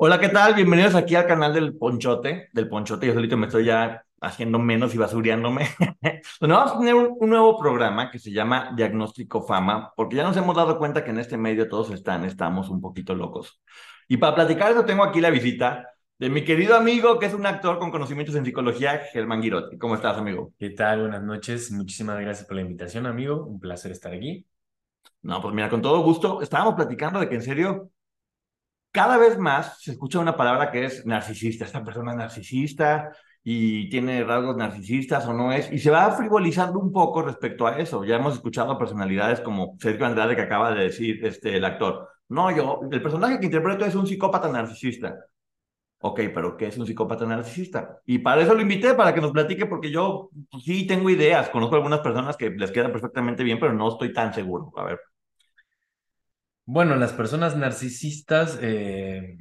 Hola, ¿qué tal? Bienvenidos aquí al canal del Ponchote, del Ponchote. Yo solito me estoy ya haciendo menos y basureándome. bueno, vamos a tener un, un, nuevo programa que se llama Diagnóstico Fama, porque ya nos hemos dado cuenta que en este medio todos están, estamos un poquito locos. Y para platicar eso tengo aquí la visita de mi querido amigo, que es un actor con conocimientos en psicología, Germán Girotti. ¿Cómo estás, amigo? ¿Qué tal? Buenas noches. Muchísimas gracias por la invitación, amigo. Un placer estar aquí. No, pues mira, con todo gusto. Estábamos platicando de que en serio cada vez más se escucha una palabra que es narcisista. Esta persona es narcisista y tiene rasgos narcisistas o no es, y se va frivolizando un poco respecto a eso. Ya hemos escuchado personalidades como Sergio Andrade que acaba de decir este, el actor. No, yo, el personaje que interpreto es un psicópata narcisista. Ok, pero ¿qué es un psicópata narcisista? Y para eso lo invité, para que nos platique, porque yo pues, sí tengo ideas, conozco algunas personas que les queda perfectamente bien, pero no estoy tan seguro. A ver. Bueno, las personas narcisistas eh,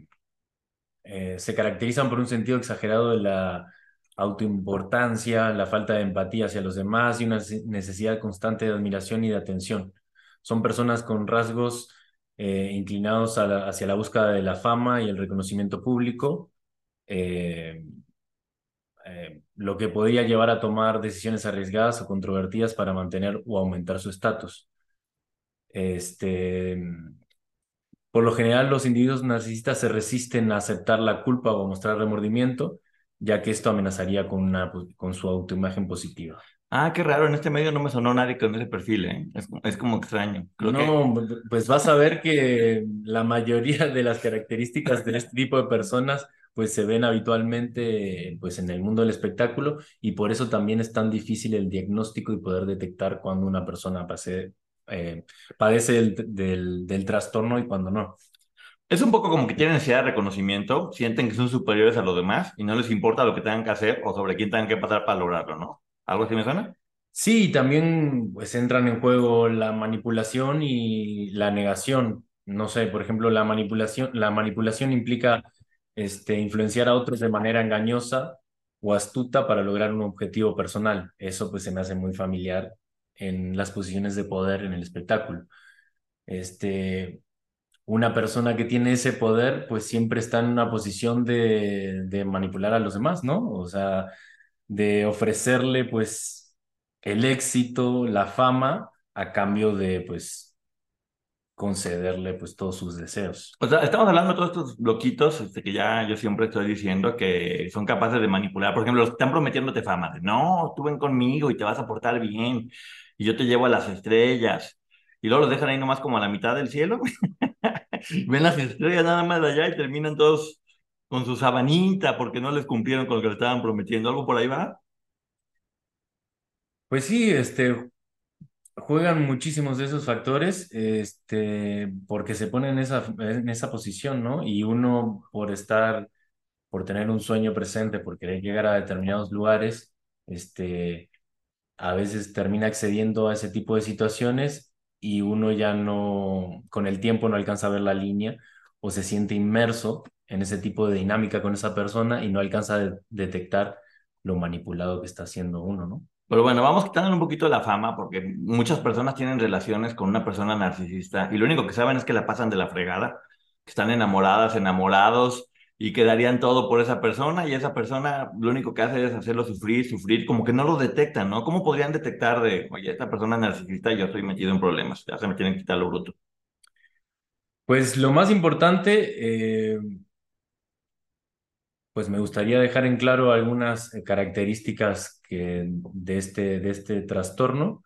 eh, se caracterizan por un sentido exagerado de la autoimportancia, la falta de empatía hacia los demás y una necesidad constante de admiración y de atención. Son personas con rasgos eh, inclinados hacia la búsqueda de la fama y el reconocimiento público, lo que podría llevar a tomar decisiones arriesgadas o controvertidas para mantener o aumentar su estatus. Este, por lo general, los individuos narcisistas se resisten a aceptar la culpa o mostrar remordimiento, ya que esto amenazaría con, una, con su autoimagen positiva. Ah, qué raro, en este medio no me sonó nadie con ese perfil, ¿eh? es, es como extraño. no, pues vas a ver que la mayoría de las características de este tipo de personas pues se ven habitualmente pues en el mundo del espectáculo y por eso también es tan difícil el diagnóstico y poder detectar cuando una persona pase, eh, padece del, del, trastorno y cuando no. Es un poco como que tienen necesidad de reconocimiento, sienten que son superiores a los demás y no les importa lo que tengan que hacer o sobre quién tengan que pasar para lograrlo, ¿no? ¿Algo así me suena? Sí, también pues entran en juego la manipulación y la negación. No sé, por ejemplo, la manipulación, la manipulación implica este, influenciar a otros de manera engañosa o astuta para lograr un objetivo personal. Eso pues se me hace muy familiar en las posiciones de poder en el espectáculo. Este, una persona que tiene ese poder, pues siempre está en una posición de, de manipular a los demás, ¿no? O sea, de ofrecerle, pues, el éxito, la fama, a cambio de, pues, concederle pues todos sus deseos. O sea, estamos hablando de todos estos bloquitos este, que ya yo siempre estoy diciendo que son capaces de manipular. Por ejemplo, están prometiéndote fama. De, no, tú ven conmigo y te vas a portar bien y yo te llevo a las estrellas. Y luego los dejan ahí nomás como a la mitad del cielo. ven las estrellas nada más allá y terminan todos con su sabanita porque no les cumplieron con lo que le estaban prometiendo. ¿Algo por ahí va? Pues sí, este, juegan muchísimos de esos factores, este, porque se ponen en esa, en esa posición, ¿no? Y uno por estar, por tener un sueño presente, por querer llegar a determinados lugares, este, a veces termina accediendo a ese tipo de situaciones y uno ya no, con el tiempo no alcanza a ver la línea o se siente inmerso en ese tipo de dinámica con esa persona y no alcanza a detectar lo manipulado que está haciendo uno, ¿no? Pero bueno, vamos quitando un poquito la fama porque muchas personas tienen relaciones con una persona narcisista y lo único que saben es que la pasan de la fregada, que están enamoradas, enamorados y que darían todo por esa persona y esa persona lo único que hace es hacerlo sufrir, sufrir, como que no lo detectan, ¿no? ¿Cómo podrían detectar de, oye, esta persona narcisista, yo estoy metido en problemas, ya se me que quitar lo bruto? Pues lo más importante, eh, pues me gustaría dejar en claro algunas eh, características que, de, este, de este trastorno.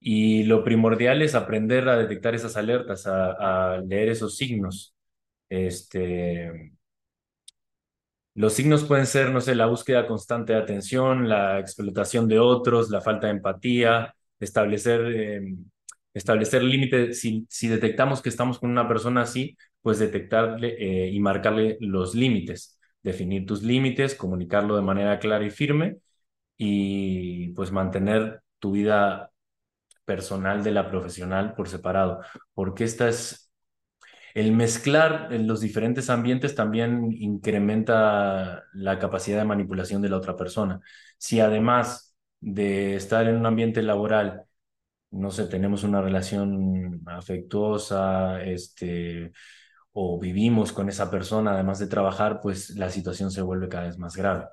Y lo primordial es aprender a detectar esas alertas, a, a leer esos signos. Este, los signos pueden ser, no sé, la búsqueda constante de atención, la explotación de otros, la falta de empatía, establecer, eh, establecer límites. Si, si, detectamos que estamos con una persona así, pues detectarle eh, y marcarle los límites, definir tus límites, comunicarlo de manera clara y firme y pues mantener tu vida personal de la profesional por separado, porque esta es el mezclar en los diferentes ambientes también incrementa la capacidad de manipulación de la otra persona. Si además de estar en un ambiente laboral, no sé, tenemos una relación afectuosa, este, o vivimos con esa persona, además de trabajar, pues la situación se vuelve cada vez más grave.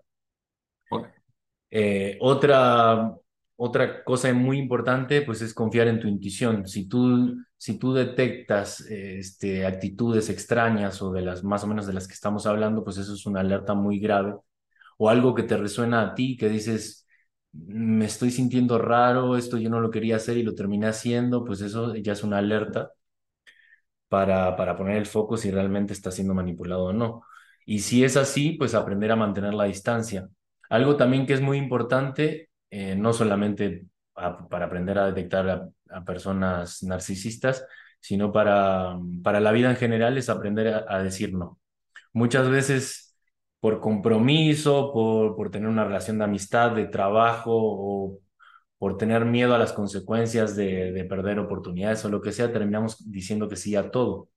Eh, otra otra cosa muy importante, pues, es confiar en tu intuición. Si tú, si tú detectas este, actitudes extrañas o de las más o menos de las que estamos hablando, pues eso es una alerta muy grave. O algo que te resuena a ti, que dices, me estoy sintiendo raro, esto yo no lo quería hacer y lo terminé haciendo, pues eso ya es una alerta para, para poner el foco si realmente está siendo manipulado o no. Y si es así, pues aprender a mantener la distancia. Algo también que es muy importante eh, no solamente para aprender a detectar a, personas narcisistas, sino para, para la vida en general es aprender a, decir no. Muchas veces por compromiso, por, por tener una relación de amistad, de trabajo o por tener miedo a las consecuencias de, de, perder oportunidades o lo que sea, terminamos diciendo que sí a todo.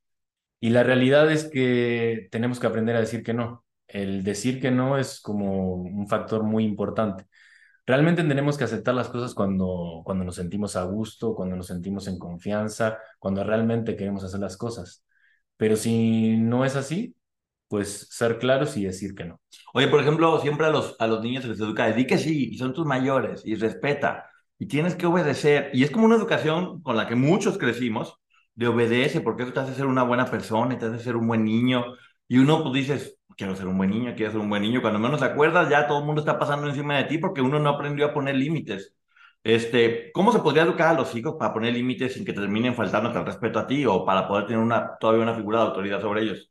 Y la realidad es que tenemos que aprender a decir que no. El decir que no es como un factor muy importante. Realmente tenemos que aceptar las cosas cuando, cuando nos sentimos a gusto, cuando nos sentimos en confianza, cuando realmente queremos hacer las cosas. Pero si no es así, pues ser claros y decir que no. Oye, por ejemplo, siempre a los, a los niños se les educa, di que sí, y son tus mayores, y respeta, y tienes que obedecer. Y es como una educación con la que muchos crecimos, de obedece, porque eso te hace ser una buena persona, te hace ser un buen niño. Y uno, pues dices, quiero ser un buen niño, quiero ser un buen niño. Cuando menos te acuerdas, ya todo el mundo está pasando encima de ti porque uno no aprendió a poner límites. Este, ¿Cómo se podría educar a los hijos para poner límites sin que terminen faltando el respeto a ti o para poder tener una, todavía una figura de autoridad sobre ellos?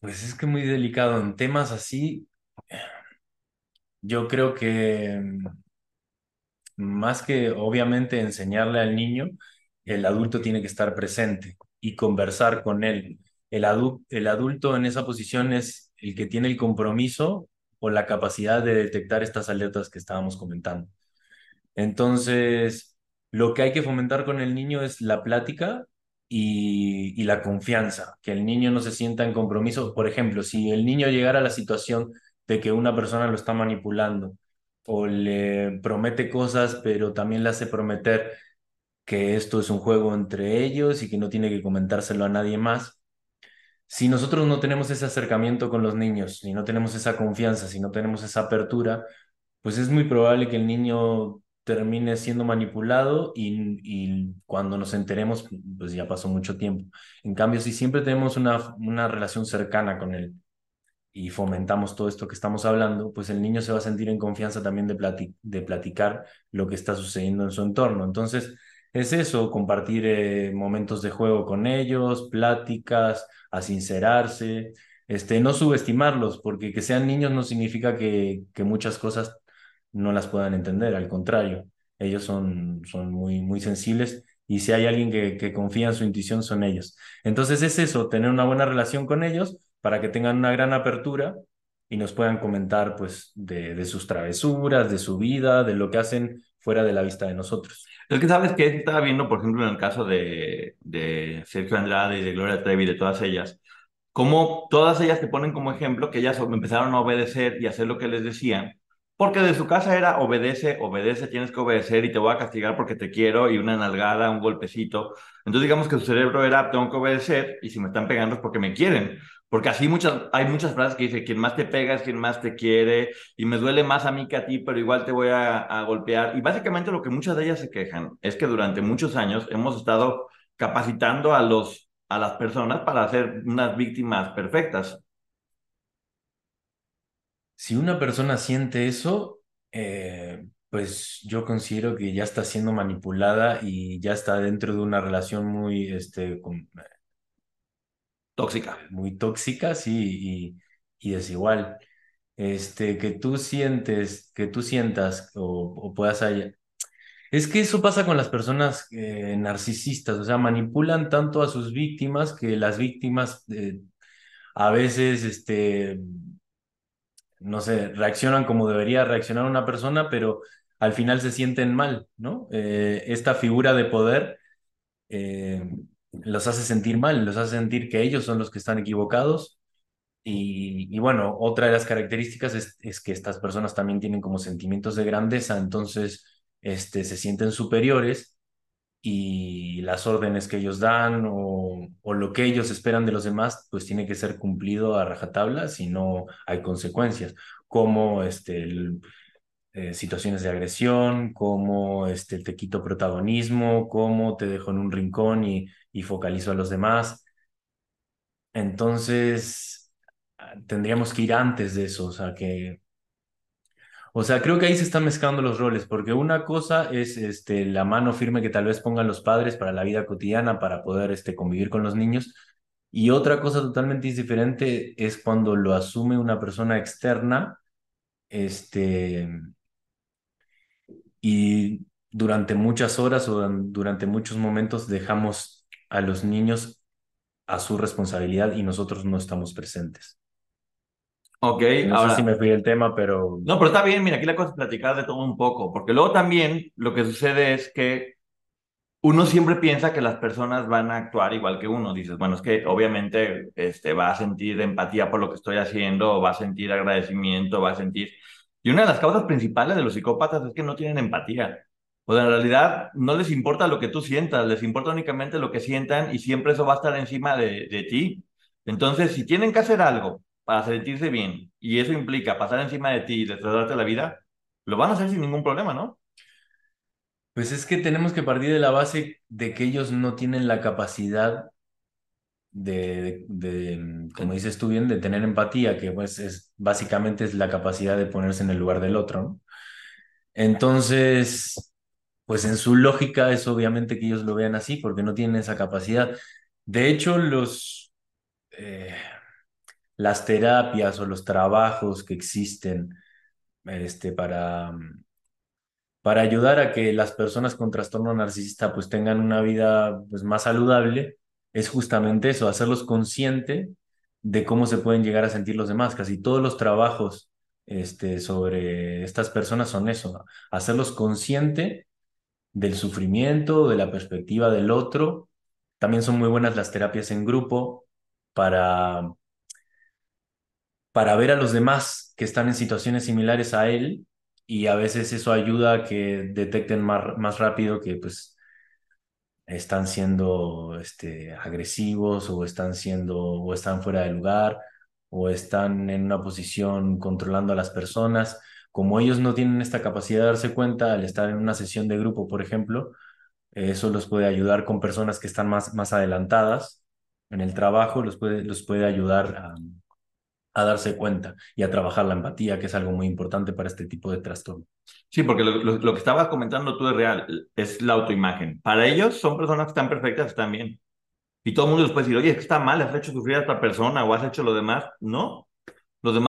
Pues es que muy delicado. En temas así, yo creo que más que obviamente enseñarle al niño, el adulto tiene que estar presente y conversar con él. El, el adulto en esa posición es el que tiene el compromiso o la capacidad de detectar estas alertas que estábamos comentando. Entonces, lo que hay que fomentar con el niño es la plática y, la confianza, que el niño no se sienta en compromiso. Por ejemplo, si el niño llegara a la situación de que una persona lo está manipulando o le promete cosas, pero también le hace prometer que esto es un juego entre ellos y que no tiene que comentárselo a nadie más. Si nosotros no tenemos ese acercamiento con los niños, si no tenemos esa confianza, si no tenemos esa apertura, pues es muy probable que el niño termine siendo manipulado y, cuando nos enteremos, pues ya pasó mucho tiempo. En cambio, si siempre tenemos una, una relación cercana con él y fomentamos todo esto que estamos hablando, pues el niño se va a sentir en confianza también de, de platicar lo que está sucediendo en su entorno. Entonces, es eso, compartir eh, momentos de juego con ellos, pláticas, a sincerarse, este, no subestimarlos, porque que sean niños no significa que, que muchas cosas no las puedan entender, al contrario, ellos son, son muy, muy sensibles y si hay alguien que, confía en su intuición son ellos. Entonces es eso, tener una buena relación con ellos para que tengan una gran apertura y nos puedan comentar pues de, de sus travesuras, de su vida, de lo que hacen fuera de la vista de nosotros. Es que sabes que estaba viendo, por ejemplo, en el caso de, de Sergio Andrade y de Gloria Trevi, de todas ellas, como todas ellas te ponen como ejemplo que ellas empezaron a obedecer y hacer lo que les decían, porque de su casa era obedece, obedece, tienes que obedecer y te voy a castigar porque te quiero y una nalgada, un golpecito. Entonces digamos que su cerebro era tengo que obedecer y si me están pegando es porque me quieren. Porque así muchas, hay muchas frases que dice, quien más te pega es quien más te quiere, y me duele más a mí que a ti, pero igual te voy a, a, golpear. Y básicamente lo que muchas de ellas se quejan es que durante muchos años hemos estado capacitando a, los, a las personas para hacer unas víctimas perfectas. Si una persona siente eso, eh, pues yo considero que ya está siendo manipulada y ya está dentro de una relación muy, este, con, Tóxica. Muy tóxica, sí, y, y desigual. Este, que tú sientes, que tú sientas o, o puedas hallar. Es que eso pasa con las personas eh, narcisistas, o sea, manipulan tanto a sus víctimas que las víctimas eh, a veces, este, no sé, reaccionan como debería reaccionar una persona, pero al final se sienten mal, ¿no? Eh, esta figura de poder los hace sentir mal, los hace sentir que ellos son los que están equivocados. Y, y bueno, otra de las características es, es, que estas personas también tienen como sentimientos de grandeza, entonces este, se sienten superiores y las órdenes que ellos dan o, o lo que ellos esperan de los demás, pues tiene que ser cumplido a rajatabla si no hay consecuencias, como este, eh, situaciones de agresión, como este, te quito protagonismo, cómo te dejo en un rincón y, y focalizo a los demás. Entonces, tendríamos que ir antes de eso, o sea, que... O sea, creo que ahí se están mezclando los roles, porque una cosa es este, la mano firme que tal vez pongan los padres para la vida cotidiana, para poder este, convivir con los niños, y otra cosa totalmente diferente es cuando lo asume una persona externa, este, y durante muchas horas o durante muchos momentos dejamos a los niños a su responsabilidad y nosotros no estamos presentes. Ok, no ahora... sé si me fui el tema, pero... No, pero está bien, mira, aquí la cosa es platicar de todo un poco, porque luego también lo que sucede es que uno siempre piensa que las personas van a actuar igual que uno. Dices, bueno, es que obviamente este, va a sentir empatía por lo que estoy haciendo, va a sentir agradecimiento, va a sentir... Y una de las causas principales de los psicópatas es que no tienen empatía. O sea, en realidad no les importa lo que tú sientas, les importa únicamente lo que sientan y siempre eso va a estar encima de, de ti. Entonces, si tienen que hacer algo para sentirse bien y eso implica pasar encima de ti y destrozarte la vida, lo van a hacer sin ningún problema, ¿no? Pues es que tenemos que partir de la base de que ellos no tienen la capacidad de, de, como dices tú bien, de tener empatía, que pues es básicamente es la capacidad de ponerse en el lugar del otro, ¿no? Entonces, pues en su lógica es obviamente que ellos lo vean así, porque no tienen esa capacidad. De hecho, los, eh, las terapias o los trabajos que existen este, para, para ayudar a que las personas con trastorno narcisista pues tengan una vida pues, más saludable, es justamente eso, hacerlos consciente de cómo se pueden llegar a sentir los demás. Casi todos los trabajos este, sobre estas personas son eso, hacerlos consciente del sufrimiento, de la perspectiva del otro. También son muy buenas las terapias en grupo para, para ver a los demás que están en situaciones similares a él y a veces eso ayuda a que detecten más, más rápido que pues están siendo este, agresivos o están siendo o están fuera de lugar o están en una posición controlando a las personas. Como ellos no tienen esta capacidad de darse cuenta al estar en una sesión de grupo, por ejemplo, eso los puede ayudar con personas que están más, más adelantadas en el trabajo, los puede, los puede ayudar a, a darse cuenta y a trabajar la empatía, que es algo muy importante para este tipo de trastorno. Sí, porque lo, lo, que estabas comentando tú es real, es la autoimagen. Para ellos son personas que están perfectas, están bien. Y todo el mundo les puede decir, oye, está mal, has hecho sufrir a esta persona o has hecho lo demás. No. Los demás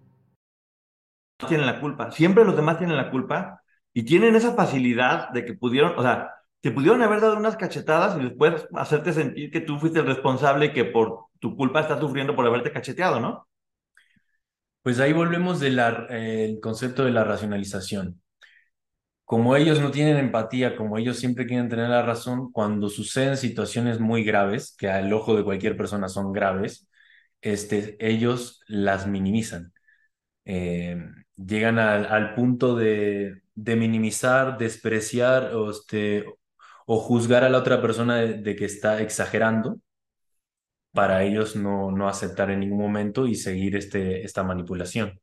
tienen la culpa. Siempre los demás tienen la culpa y tienen esa facilidad de que pudieron, o sea, te pudieron haber dado unas cachetadas y después hacerte sentir que tú fuiste el responsable y que por tu culpa estás sufriendo por haberte cacheteado, ¿no? Pues ahí volvemos del eh, concepto de la racionalización. Como ellos no tienen empatía, como ellos siempre quieren tener la razón, cuando suceden situaciones muy graves, que al ojo de cualquier persona son graves, este, ellos las minimizan. Eh, llegan al, punto de, minimizar, despreciar o, este, o juzgar a la otra persona de, que está exagerando para ellos no, no aceptar en ningún momento y seguir este, esta manipulación.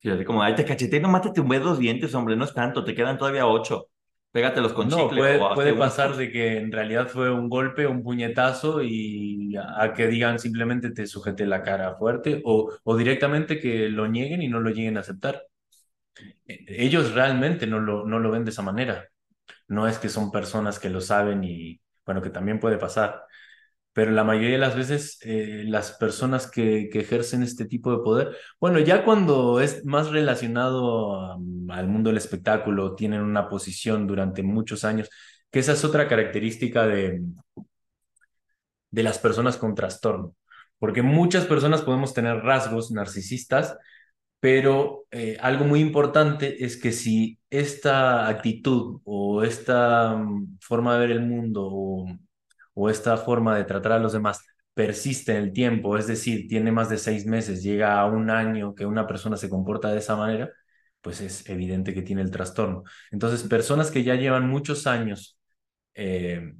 Sí, como, ay, te cacheté, no te tumbé dos dientes, hombre, no es tanto, te quedan todavía ocho. Pégatelos con no, Puede, puede pasar de que en realidad fue un golpe, un puñetazo y a, que digan simplemente te sujete la cara fuerte o, o directamente que lo nieguen y no lo lleguen a aceptar. E, ellos realmente no lo, no lo ven de esa manera. No es que son personas que lo saben y, bueno, que también puede pasar. Pero la mayoría de las veces eh, las personas que, ejercen este tipo de poder, bueno, ya cuando es más relacionado al mundo del espectáculo, tienen una posición durante muchos años, que esa es otra característica de, de las personas con trastorno, porque muchas personas podemos tener rasgos narcisistas pero eh, algo muy importante es que si esta actitud o esta mm, forma de ver el mundo esta forma de tratar a los demás persiste en el tiempo, es decir, tiene más de seis meses, llega a un año que una persona se comporta de esa manera, pues es evidente que tiene el trastorno. Entonces, personas que ya llevan muchos años eh,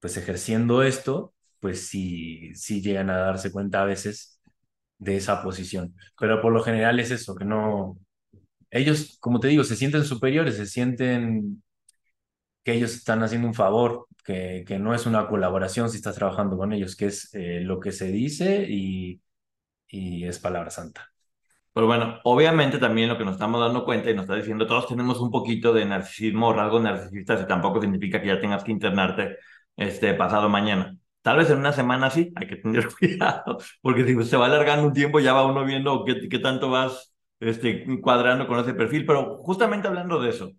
pues ejerciendo esto, pues sí, sí llegan a darse cuenta a veces de esa posición. Pero por lo general es eso, que no... Ellos, como te digo, se sienten superiores, se sienten que ellos están haciendo un favor, que, no es una colaboración si estás trabajando con ellos, que es eh, lo que se dice y, y es palabra santa. Pero bueno, obviamente también lo que nos estamos dando cuenta y nos está diciendo, todos tenemos un poquito de narcisismo o rasgos narcisistas y tampoco significa que ya tengas que internarte este pasado mañana. Tal vez en una semana sí, hay que tener cuidado, porque si se va alargando un tiempo ya va uno viendo qué, qué tanto vas este, cuadrando con ese perfil. Pero justamente hablando de eso,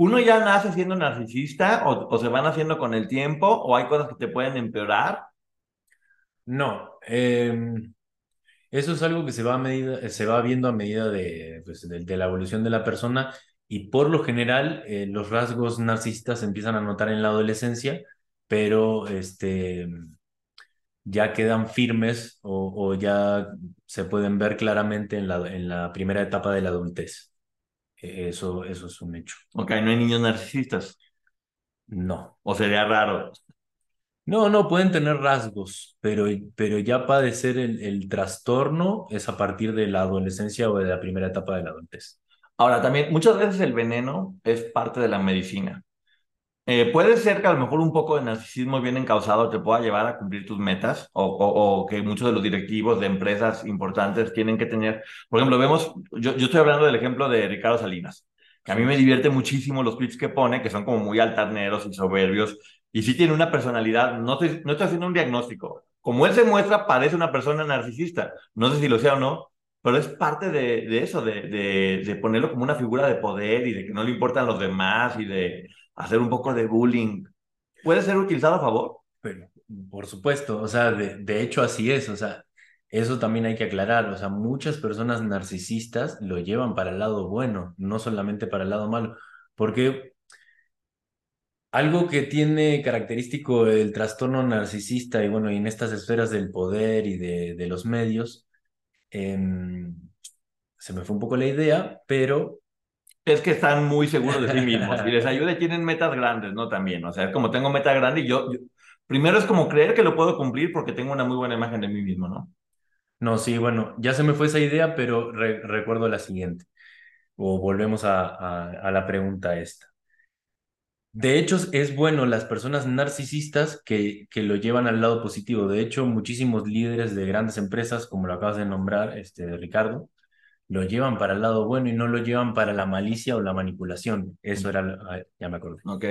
¿uno ya nace siendo narcisista o, se van haciendo con el tiempo o hay cosas que te pueden empeorar? No, em, eso es algo que se va, a medida, se va viendo a medida de, pues, de, la evolución de la persona y por lo general eh, los rasgos narcisistas se empiezan a notar en la adolescencia pero este, ya quedan firmes o, ya se pueden ver claramente en la, en la primera etapa de la adultez. E, eso, eso es un hecho. Ok, no hay niños narcisistas. No. O sería raro. No, no, pueden tener rasgos, pero, pero ya padecer el, el trastorno es a partir de la adolescencia o de la primera etapa de la adultez. Ahora, también muchas veces el veneno es parte de la medicina. Eh, puede ser que a lo mejor un poco de narcisismo bien encausado te pueda llevar a cumplir tus metas o, o, que muchos de los directivos de empresas importantes tienen que tener. Por ejemplo, vemos, yo, yo estoy hablando del ejemplo de Ricardo Salinas, que a mí me divierte muchísimo los tweets que pone, que son como muy altaneros y soberbios, y sí tiene una personalidad, no estoy, no estoy haciendo un diagnóstico. Como él se muestra, parece una persona narcisista. No sé si lo sea o no, pero es parte de, de eso, de, de, de ponerlo como una figura de poder y de que no le importan los demás y de hacer un poco de bullying, ¿puede ser utilizado a favor? Pero, por supuesto, o sea, de, de hecho así es, o sea, eso también hay que aclarar, o sea, muchas personas narcisistas lo llevan para el lado bueno, no solamente para el lado malo, porque algo que tiene característico el trastorno narcisista y bueno, y en estas esferas del poder y de, de los medios, em, se me fue un poco la idea, pero es que están muy seguros de sí mismos y les ayuda y tienen metas grandes, ¿no? También, o sea, es como tengo meta grande y yo, primero es como creer que lo puedo cumplir porque tengo una muy buena imagen de mí mismo, ¿no? No, sí, bueno, ya se me fue esa idea, pero re- recuerdo la siguiente. O volvemos a, a, a la pregunta esta. De hecho, es bueno las personas narcisistas que, que lo llevan al lado positivo. De hecho, muchísimos líderes de grandes empresas, como lo acabas de nombrar, este, Ricardo, lo llevan para el lado bueno y no lo llevan para la malicia o la manipulación. Eso era, lo- ya me acordé. Ok.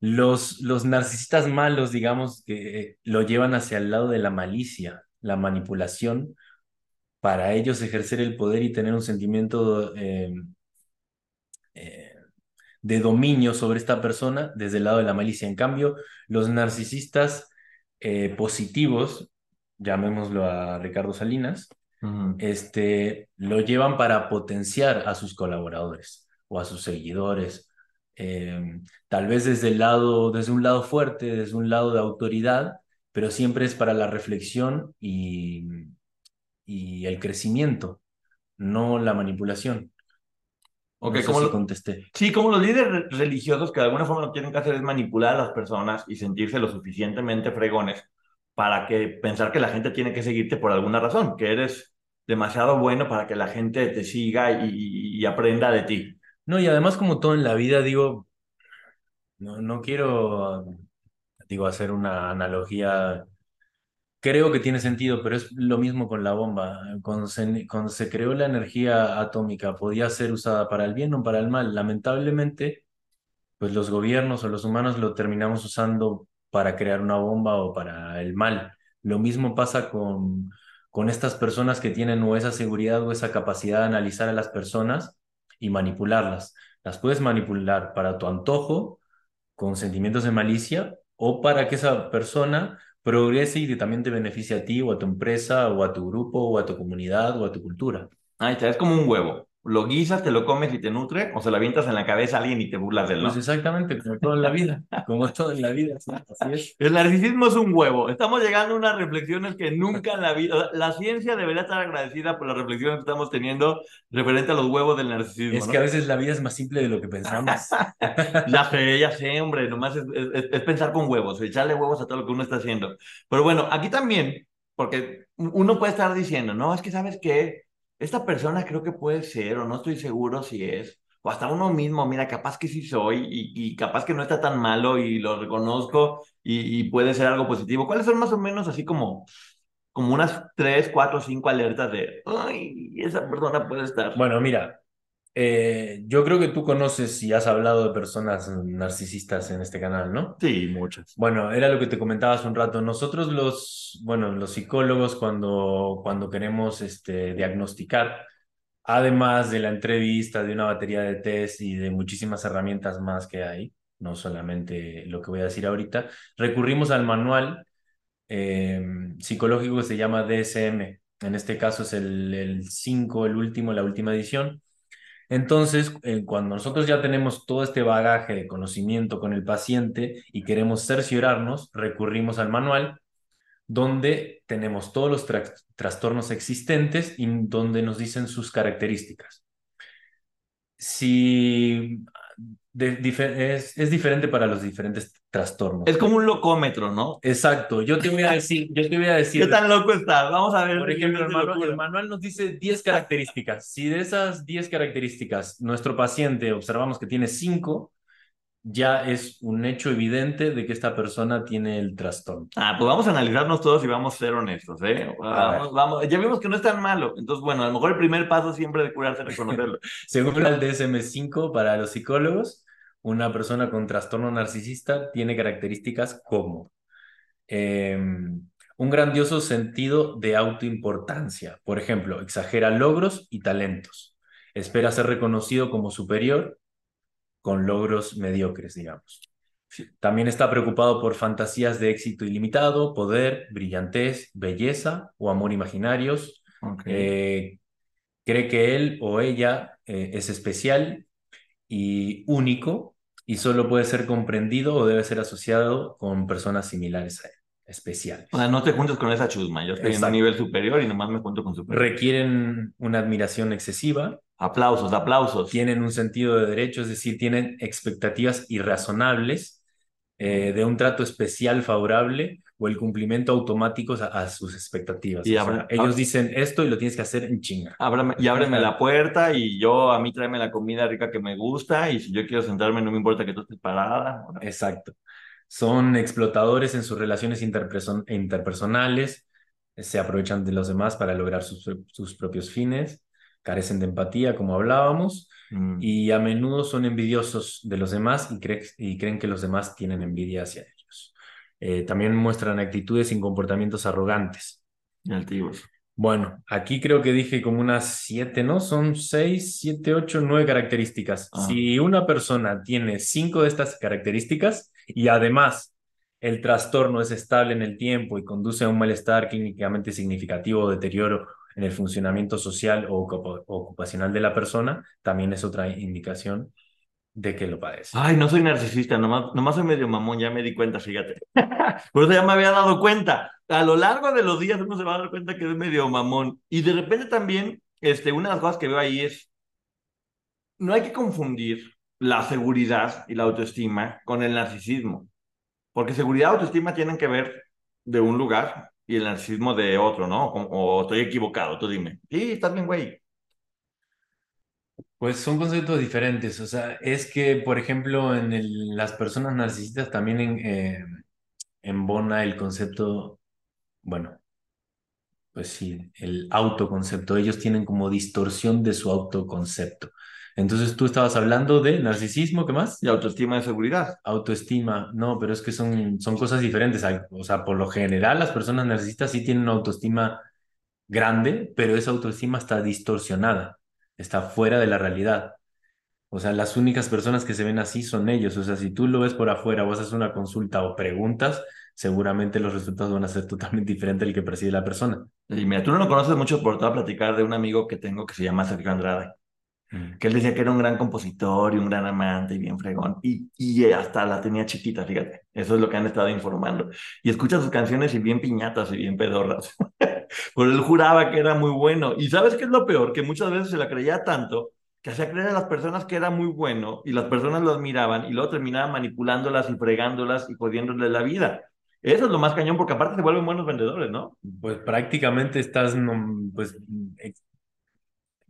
Los, los narcisistas malos, digamos, que eh, lo llevan hacia el lado de la malicia, la manipulación, para ellos ejercer el poder y tener un sentimiento eh, eh, de dominio sobre esta persona desde el lado de la malicia. En cambio, los narcisistas eh, positivos, llamémoslo a Ricardo Salinas, Este, lo llevan para potenciar a sus colaboradores o a sus seguidores. Eh, tal vez desde el lado, desde un lado fuerte, desde un lado de autoridad, pero siempre es para la reflexión y, y el crecimiento, no la manipulación. Ok, No sé como si lo- contesté. Sí, como los líderes re- religiosos que de alguna forma lo tienen que hacer es manipular a las personas y sentirse lo suficientemente fregones para que pensar que la gente tiene que seguirte por alguna razón, que eres demasiado bueno para que la gente te siga y, aprenda de ti. No, y además como todo en la vida, digo, no, no quiero, digo, hacer una analogía, creo que tiene sentido, pero es lo mismo con la bomba. Cuando se, cuando se creó la energía atómica, podía ser usada para el bien o para el mal. Lamentablemente, pues los gobiernos o los humanos lo terminamos usando para crear una bomba o para el mal. Lo mismo pasa con, con estas personas que tienen o esa seguridad o esa capacidad de analizar a las personas y manipularlas. Las puedes manipular para tu antojo, con sentimientos de malicia, o para que esa persona progrese y que también te beneficie a ti o a tu empresa o a tu grupo o a tu comunidad o a tu cultura. Ahí está, es como un huevo. Lo guisas, te lo comes y te nutre, o se lo avientas en la cabeza a alguien y te burlas de él, ¿no? Pues exactamente, como todo en la vida, como todo en la vida, sí, así es. El narcisismo es un huevo. Estamos llegando a unas reflexiones que nunca en la vida. La ciencia debería estar agradecida por las reflexiones que estamos teniendo referente a los huevos del narcisismo. Es ¿no? que a veces la vida es más simple de lo que pensamos. Ya sé, ya sé, hombre, nomás es, es- es pensar con huevos, echarle huevos a todo lo que uno está haciendo. Pero bueno, aquí también, porque uno puede estar diciendo, no, es que sabes qué, esta persona creo que puede ser, o no estoy seguro si es, o hasta uno mismo, mira, capaz que sí soy, y, y capaz que no está tan malo y lo reconozco y, puede ser algo positivo. ¿Cuáles son más o menos así como, como unas tres, cuatro, cinco alertas de, ay, esa persona puede estar? Bueno, mira, eh, yo creo que tú conoces y has hablado de personas narcisistas en este canal, ¿no? Sí, muchas. Bueno, era lo que te comentaba hace un rato. Nosotros los, bueno, los psicólogos cuando, cuando queremos este, diagnosticar, además de la entrevista, de una batería de test y de muchísimas herramientas más que hay, no solamente lo que voy a decir ahorita, recurrimos al manual eh, psicológico que se llama DSM. En este caso es el, el 5, el último, la última edición. Entonces, eh, cuando nosotros ya tenemos todo este bagaje de conocimiento con el paciente y queremos cerciorarnos, recurrimos al manual donde tenemos todos los tra- trastornos existentes y donde nos dicen sus características. Si de- es, es diferente para los diferentes trastornos. Es como un locómetro, ¿no? Exacto, yo te voy a decir, yo te voy a decir, ¿Qué tan loco estás? Vamos a ver. por ejemplo, el manual, el manual nos dice 10 características. Si de esas 10 características nuestro paciente observamos que tiene 5, ya es un hecho evidente de que esta persona tiene el trastorno. Ah, pues vamos a analizarnos todos y vamos a ser honestos, ¿eh? Vamos, vamos. Ya vimos que no es tan malo. Entonces, bueno, a lo mejor el primer paso siempre de curarse es reconocerlo. Según el DSM-5 para los psicólogos, una persona con trastorno narcisista tiene características como eh, un grandioso sentido de autoimportancia. Por ejemplo, exagera logros y talentos. Espera ser reconocido como superior con logros mediocres, digamos. También está preocupado por fantasías de éxito ilimitado, poder, brillantez, belleza o amor imaginarios. Eh, cree que él o ella eh, es especial y único y solo puede ser comprendido o debe ser asociado con personas similares a él, especiales. O sea, no te juntes con esa chusma. Yo estoy en un Exacto. nivel superior y nomás me junto con superior. Requieren una admiración excesiva, Aplausos, aplausos. tienen un sentido de derecho, es decir, tienen expectativas irrazonables eh, de un trato especial favorable o el cumplimiento automático a, a sus expectativas. Y O sea, ellos dicen esto y lo tienes que hacer en chinga. Ábrame, y ábreme la puerta y yo a mí tráeme la comida rica que me gusta y si yo quiero sentarme no me importa que tú estés parada. Exacto. Son explotadores en sus relaciones interperson- interpersonales, se aprovechan de los demás para lograr sus, sus propios fines, carecen de empatía, como hablábamos, Mm. y a menudo son envidiosos de los demás y, cre- y creen que los demás tienen envidia hacia ellos. Eh, también muestran actitudes y comportamientos arrogantes. Altivos. Bueno, aquí creo que dije como unas siete, ¿no? Son seis, siete, ocho, nueve características. Ah. Si una persona tiene cinco de estas características y además el trastorno es estable en el tiempo y conduce a un malestar clínicamente significativo o deterioro en el funcionamiento social o ocupa- ocupacional de la persona, también es otra indicación de que lo padece. Ay, no soy narcisista, nomás, nomás soy medio mamón, ya me di cuenta, fíjate. Por eso ya me había dado cuenta. A lo largo de los días uno se va a dar cuenta que es medio mamón. Y de repente también, este, una de las cosas que veo ahí es, no hay que confundir la seguridad y la autoestima con el narcisismo. Porque seguridad y autoestima tienen que ver de un lugar y el narcisismo de otro, ¿no? O, estoy equivocado, tú dime. Sí, estás bien, güey. Pues son conceptos diferentes, o sea, es que, por ejemplo, en las personas narcisistas también en, eh, embona el concepto, bueno, pues sí, el autoconcepto, ellos tienen como distorsión de su autoconcepto. Entonces tú estabas hablando de narcisismo, ¿qué más? Y autoestima de seguridad. Autoestima, no, pero es que son, son cosas diferentes. O sea, por lo general las personas narcisistas sí tienen una autoestima grande, pero esa autoestima está distorsionada, está fuera de la realidad. O sea, las únicas personas que se ven así son ellos. O sea, si tú lo ves por afuera o haces una consulta o preguntas, seguramente los resultados van a ser totalmente diferentes al que percibe la persona. Y mira, tú no lo conoces mucho, pero te voy a platicar de un amigo que tengo que se llama Sergio Andrade. Que él decía que era un gran compositor y un gran amante y bien fregón, y, y hasta la tenía chiquita, fíjate, eso es lo que han estado informando. Y escucha sus canciones y bien piñatas y bien pedorras. Pero él juraba que era muy bueno. Y ¿sabes qué es lo peor? Que muchas veces se la creía tanto que hacía creer a las personas que era muy bueno y las personas lo admiraban y luego terminaban manipulándolas y fregándolas y jodiéndoles la vida. Eso es lo más cañón porque aparte se vuelven buenos vendedores, ¿no? Pues prácticamente estás nom- pues, ex-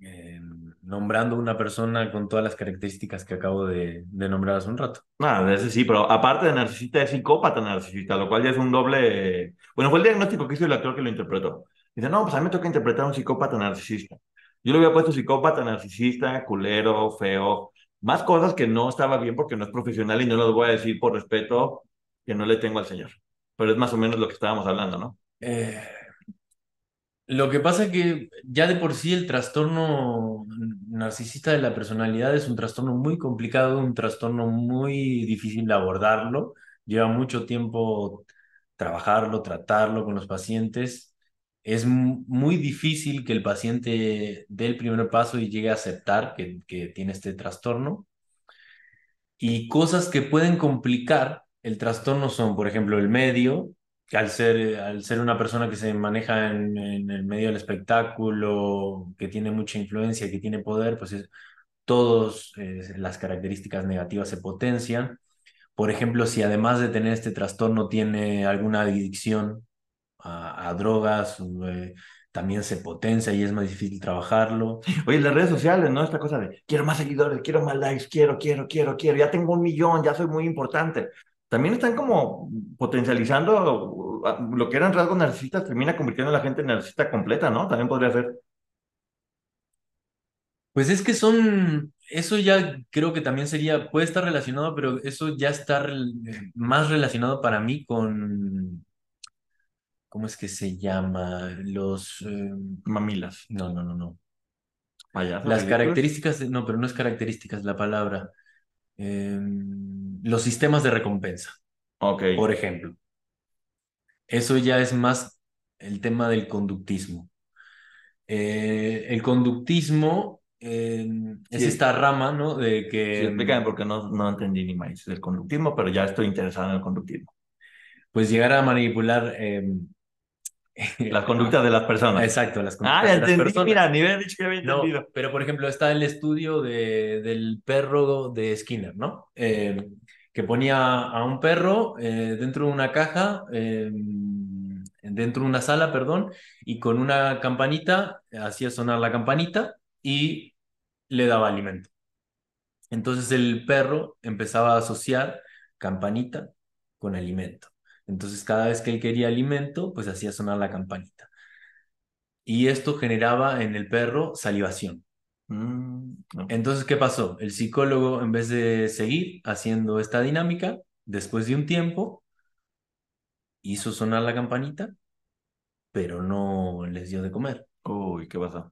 eh, nombrando una persona con todas las características que acabo de, de nombrar hace un rato. Nada, de ese sí, pero aparte de narcisista es psicópata narcisista, lo cual ya es un doble... Bueno, fue el diagnóstico que hizo el actor que lo interpretó. Dice, no, pues a mí me toca interpretar a un psicópata narcisista. Yo le había puesto psicópata narcisista, culero, feo, más cosas que no estaba bien porque no es profesional y no las voy a decir por respeto que no le tengo al señor. Pero es más o menos lo que estábamos hablando, ¿no? Eh, lo que pasa es que ya de por sí el trastorno narcisista de la personalidad es un trastorno muy complicado, un trastorno muy difícil de abordarlo. Lleva mucho tiempo trabajarlo, tratarlo con los pacientes. Es mu- muy difícil que el paciente dé el primer paso y llegue a aceptar que, que tiene este trastorno. Y cosas que pueden complicar el trastorno son, por ejemplo, el medio, que al ser, al ser una persona que se maneja en, en el medio del espectáculo, que tiene mucha influencia, que tiene poder, pues es, todas las características negativas se potencian. Por ejemplo, si además de tener este trastorno tiene alguna adicción a, a drogas, eh, también se potencia y es más difícil trabajarlo. Oye, las redes sociales, ¿no? Esta cosa de quiero más seguidores, quiero más likes, quiero, quiero, quiero, quiero, ya tengo un millón, ya soy muy importante. También están como potencializando uh, lo que eran rasgos narcisistas, termina convirtiendo a la gente en narcisista completa, ¿no? También podría ser. Pues es que son, eso ya creo que también sería, puede estar relacionado, pero eso ya está más relacionado para mí con, ¿cómo es que se llama? Los, eh, Mamilas, no, no, no, no. Las características, no, pero no es características la palabra. Eh, los sistemas de recompensa, por ejemplo. Eso ya es más el tema del conductismo. Eh, el conductismo eh, es Sí. esta rama, ¿no? De Sí, que explícame porque no, no entendí ni más del conductismo, pero ya estoy interesado en el conductismo. pues llegar a manipular eh, Las conductas de las personas. Exacto, las Ah, conductas de las entendí. personas. Mira, ni había dicho que había No, entendido. pero por ejemplo está el estudio de, del perro de Skinner, ¿no? Eh, que ponía a un perro eh, dentro de una caja, em, dentro de una sala, perdón, y con una campanita hacía sonar la campanita y le daba alimento. Entonces el perro empezaba a asociar campanita con alimento. Entonces cada vez que él quería alimento, pues hacía sonar la campanita. Y esto generaba en el perro salivación. Mm, Entonces, ¿qué pasó? El psicólogo, en vez de seguir haciendo esta dinámica, después de un tiempo, hizo sonar la campanita, pero no les dio de comer. Uy, ¿qué pasa?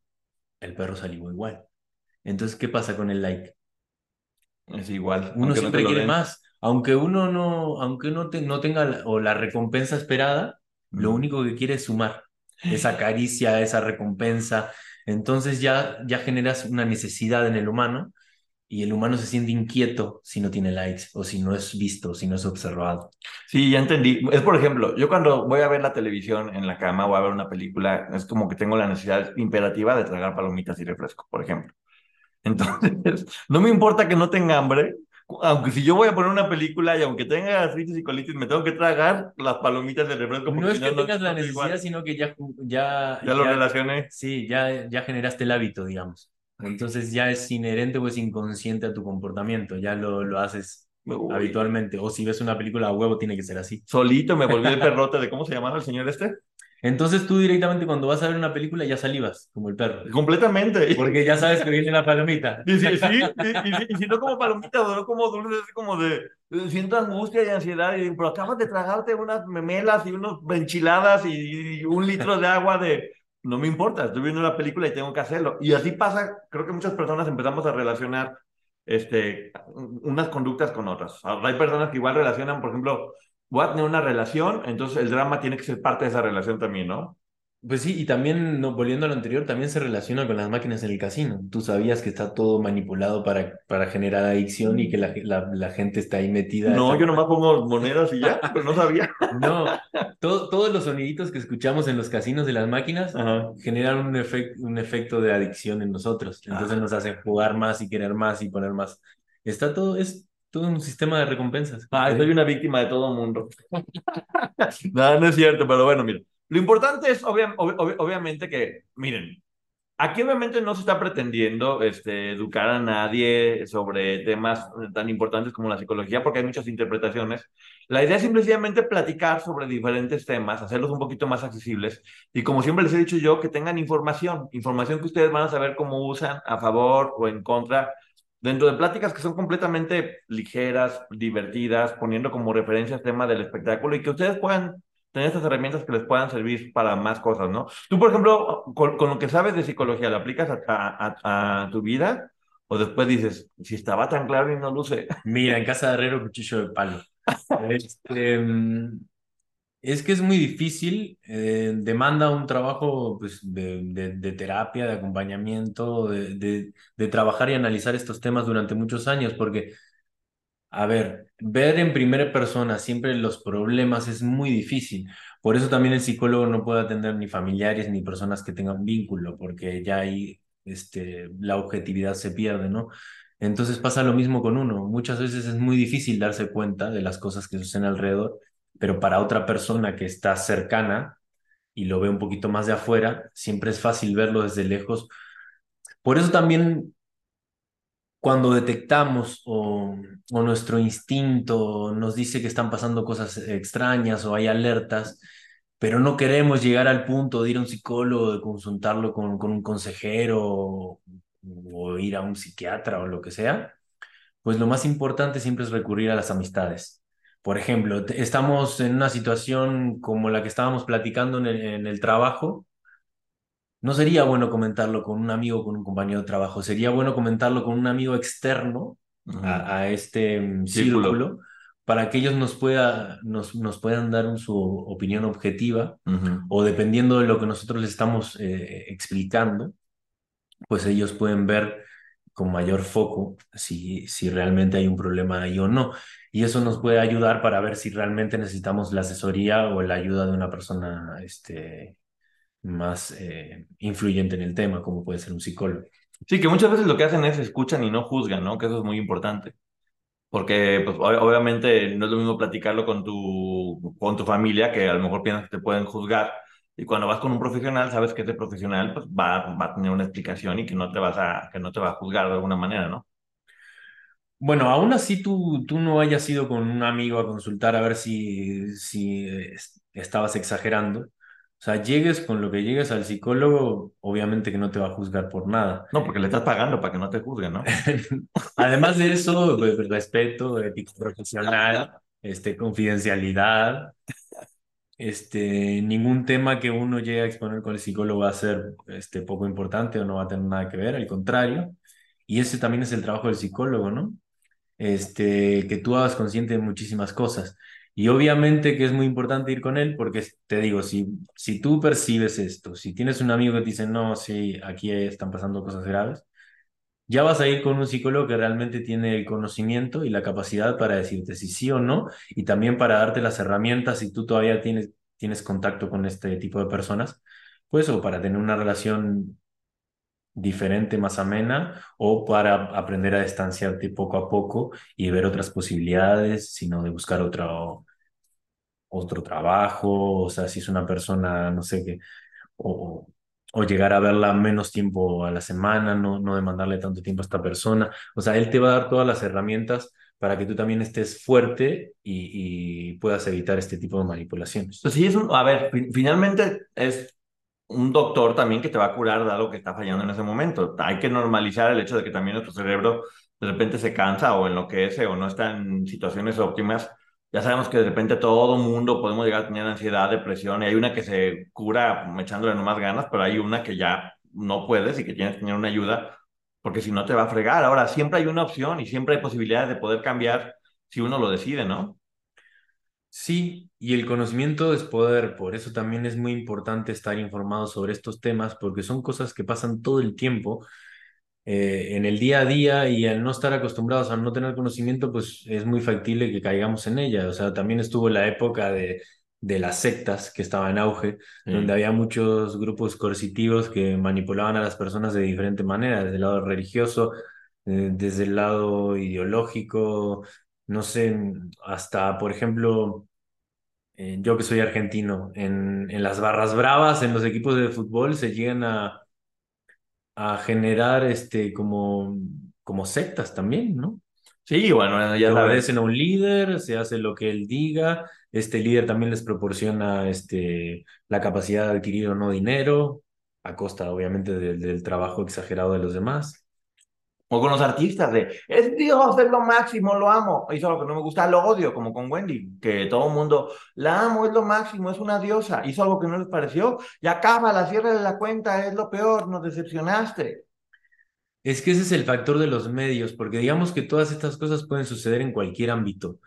El perro salivó igual. Entonces, ¿qué pasa con el like? Es igual. Uno no siempre quiere más. Aunque uno no, aunque uno te- no tenga la, o la recompensa esperada, lo único que quiere es sumar esa caricia, esa recompensa. Entonces ya, ya generas una necesidad en el humano y el humano se siente inquieto si no tiene likes o si no es visto, si no es observado. Sí, ya entendí. Es por ejemplo, yo cuando voy a ver la televisión en la cama o a ver una película, es como que tengo la necesidad imperativa de tragar palomitas y refresco, por ejemplo. Entonces, no me importa que no tenga hambre, aunque si yo voy a poner una película y aunque tenga gastritis y colitis, me tengo que tragar las palomitas de refresco No es que no, no tengas la es igual. necesidad, sino que ya, ya, Ya lo relacioné. Sí, ya, ya generaste el hábito, digamos. Entonces ya es inherente o es inconsciente a tu comportamiento, ya lo, lo haces Uy, habitualmente. O si ves una película a huevo, tiene que ser así. Solito me volví el perrote de cómo se llamaba el señor este. Entonces tú directamente cuando vas a ver una película ya salivas, como el perro. Completamente. Porque ya sabes que viene la palomita. Y si, sí, y, y si- y si no como palomitas o no como dulces, es como de, eh, siento angustia y ansiedad, y pero acabas de tragarte unas memelas y unas enchiladas y, y un litro de agua de, no me importa, estoy viendo la película y tengo que hacerlo. Y así pasa, creo que muchas personas empezamos a relacionar este, unas conductas con otras. Hay personas que igual relacionan, por ejemplo, voy a tener una relación, entonces el drama tiene que ser parte de esa relación también, ¿no? Pues sí, y también, no, volviendo a lo anterior, también se relaciona con las máquinas en el casino. Tú sabías que está todo manipulado para, para generar adicción y que la, la, la gente está ahí metida. No, yo nomás pongo monedas y ya, pero no sabía. No, todo- todos los soniditos que escuchamos en los casinos de las máquinas Ajá. generan un, efec- un efecto de adicción en nosotros. Entonces Ah. nos hacen jugar más y querer más y poner más. Está todo, es todo un sistema de recompensas. Ah, soy una víctima de todo mundo. no, no es cierto, pero bueno, mira. Lo importante es, obvia- ob- ob- obviamente, que, miren, aquí obviamente no se está pretendiendo este, educar a nadie sobre temas tan importantes como la psicología, porque hay muchas interpretaciones. La idea es simplemente platicar sobre diferentes temas, hacerlos un poquito más accesibles y, como siempre les he dicho yo, que tengan información, información que ustedes van a saber cómo usan a favor o en contra dentro de pláticas que son completamente ligeras, divertidas, poniendo como referencia el tema del espectáculo y que ustedes puedan tener estas herramientas que les puedan servir para más cosas, ¿no? Tú, por ejemplo, con, con lo que sabes de psicología, ¿lo aplicas a, a- a- tu vida? ¿O después dices, si estaba tan claro y no luce? Mira, en casa de Herrero, cuchillo de palo. Este, mm, es que es muy difícil, eh, demanda un trabajo pues, de, de- de terapia, de acompañamiento, de, de- trabajar y analizar estos temas durante muchos años, porque, a ver, ver en primera persona siempre los problemas es muy difícil. Por eso también el psicólogo no puede atender ni familiares ni personas que tengan vínculo, porque ya ahí este, la objetividad se pierde, ¿no? Entonces pasa lo mismo con uno. Muchas veces es muy difícil darse cuenta de las cosas que suceden alrededor, pero para otra persona que está cercana y lo ve un poquito más de afuera, siempre es fácil verlo desde lejos. Por eso también cuando detectamos o, o nuestro instinto nos dice que están pasando cosas extrañas o hay alertas, pero no queremos llegar al punto de ir a un psicólogo, de consultarlo con, con un consejero o, o ir a un psiquiatra o lo que sea, pues lo más importante siempre es recurrir a las amistades. Por ejemplo, estamos en una situación como la que estábamos platicando en el, en el trabajo. No sería bueno comentarlo con un amigo o con un compañero de trabajo, sería bueno comentarlo con un amigo externo a, a este mm, Círculo. círculo para que ellos nos, pueda, nos, nos puedan dar un- su opinión objetiva o dependiendo de lo que nosotros les estamos eh, explicando, pues ellos pueden ver con mayor foco si, si realmente hay un problema ahí o no. Y eso nos puede ayudar para ver si realmente necesitamos la asesoría o la ayuda de una persona este, más eh, influyente en el tema, como puede ser un psicólogo. Sí, que muchas veces lo que hacen es escuchan y no juzgan, ¿no? Que eso es muy importante. Porque pues, obviamente no es lo mismo platicarlo con tu, con tu familia, que a lo mejor piensas que te pueden juzgar. Y cuando vas con un profesional, sabes que ese profesional pues, va, va a tener una explicación y que no te vas a, que no te va a juzgar de alguna manera, ¿no? Bueno, aún así tú, tú no hayas ido con un amigo a consultar a ver si, si estabas exagerando. O sea, llegues con lo que llegues al psicólogo, obviamente que no te va a juzgar por nada. No, porque le estás pagando para que no te juzgue, ¿no? Además de eso, pues, respeto, ética profesional, este, confidencialidad. Este, ningún tema que uno llegue a exponer con el psicólogo va a ser este, poco importante o no va a tener nada que ver, al contrario. Y ese también es el trabajo del psicólogo, ¿no? este, que tú hagas consciente de muchísimas cosas. Y obviamente que es muy importante ir con él porque te digo, si, si tú percibes esto, si tienes un amigo que te dice, no, sí, aquí están pasando cosas graves, ya vas a ir con un psicólogo que realmente tiene el conocimiento y la capacidad para decirte si sí o no y también para darte las herramientas si tú todavía tienes, tienes contacto con este tipo de personas, pues o para tener una relación diferente, más amena, o para aprender a distanciarte poco a poco y ver otras posibilidades, sino de buscar otro, otro trabajo, o sea, si es una persona, no sé qué, o, o llegar a verla menos tiempo a la semana, no, no demandarle tanto tiempo a esta persona. O sea, él te va a dar todas las herramientas para que tú también estés fuerte y, y puedas evitar este tipo de manipulaciones. Pues sí, es un, a ver, finalmente es un doctor también que te va a curar de algo que está fallando en ese momento. Hay que normalizar el hecho de que también nuestro cerebro de repente se cansa o enloquece o no está en situaciones óptimas. Ya sabemos que de repente todo mundo podemos llegar a tener ansiedad, depresión, y hay una que se cura echándole nomás ganas, pero hay una que ya no puedes y que tienes que tener una ayuda, porque si no te va a fregar. Ahora, siempre hay una opción y siempre hay posibilidades de poder cambiar si uno lo decide, ¿no? Sí, y el conocimiento es poder, por eso también es muy importante estar informado sobre estos temas, porque son cosas que pasan todo el tiempo eh, en el día a día y al no estar acostumbrados a no tener conocimiento, pues es muy factible que caigamos en ella. O sea, también estuvo la época de, de las sectas que estaba en auge, donde había muchos grupos coercitivos que manipulaban a las personas de diferente manera, desde el lado religioso, eh, desde el lado ideológico, no sé, hasta, por ejemplo, eh, yo que soy argentino, en, en las barras bravas, en los equipos de fútbol, se llegan a, a generar este, como, como sectas también, ¿no? Sí, bueno, ya obedecen a un líder, se hace lo que él diga, este líder también les proporciona este, la capacidad de adquirir o no dinero, a costa obviamente del trabajo exagerado de los demás. O con los artistas de, es Dios, es lo máximo, lo amo. Hizo lo que no me gusta, lo odio, como con Wendy, que todo el mundo, la amo, es lo máximo, es una diosa. Hizo algo que no les pareció, y acaba, la cierre de la cuenta, es lo peor, nos decepcionaste. Es que ese es el factor de los medios, porque digamos que todas estas cosas pueden suceder en cualquier ámbito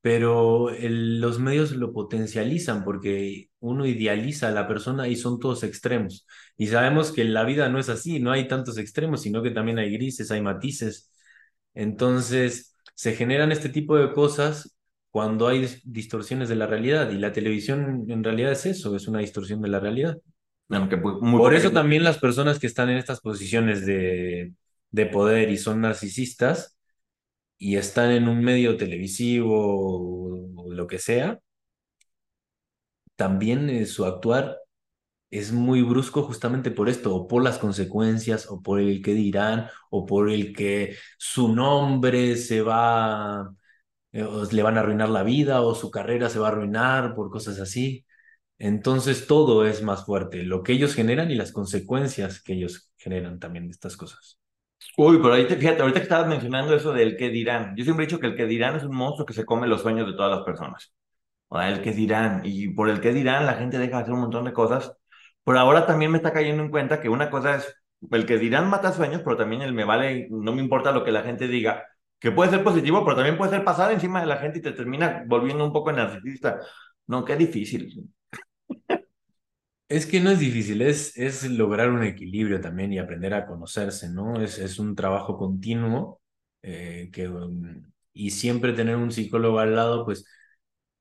pero los medios lo potencializan porque uno idealiza a la persona y son todos extremos. Y sabemos que la vida no es así, no hay tantos extremos, sino que también hay grises, hay matices. Entonces, se generan este tipo de cosas cuando hay distorsiones de la realidad y la televisión en realidad es eso, es una distorsión de la realidad. Por eso también las personas que están en estas posiciones de, de poder y son narcisistas, y están en un medio televisivo o lo que sea, también eh, su actuar es muy brusco justamente por esto, o por las consecuencias, o por el que dirán, o por el que su nombre se va, eh, le van a arruinar la vida, o su carrera se va a arruinar por cosas así. Entonces todo es más fuerte, lo que ellos generan y las consecuencias que ellos generan también de estas cosas. Uy, pero ahorita, fíjate, ahorita que estabas mencionando eso del qué dirán. Yo siempre he dicho que el que dirán es un monstruo que se come los sueños de todas las personas. O el que dirán. Y por el que dirán, la gente deja de hacer un montón de cosas. Por ahora también me está cayendo en cuenta que una cosa es el que dirán mata sueños, pero también el me vale, no me importa lo que la gente diga, que puede ser positivo, pero también puede ser pasar encima de la gente y te termina volviendo un poco narcisista. No, qué difícil. Es que no es difícil, es, es lograr un equilibrio también y aprender a conocerse, ¿no? Es, es un trabajo continuo eh, que, um, y siempre tener un psicólogo al lado, pues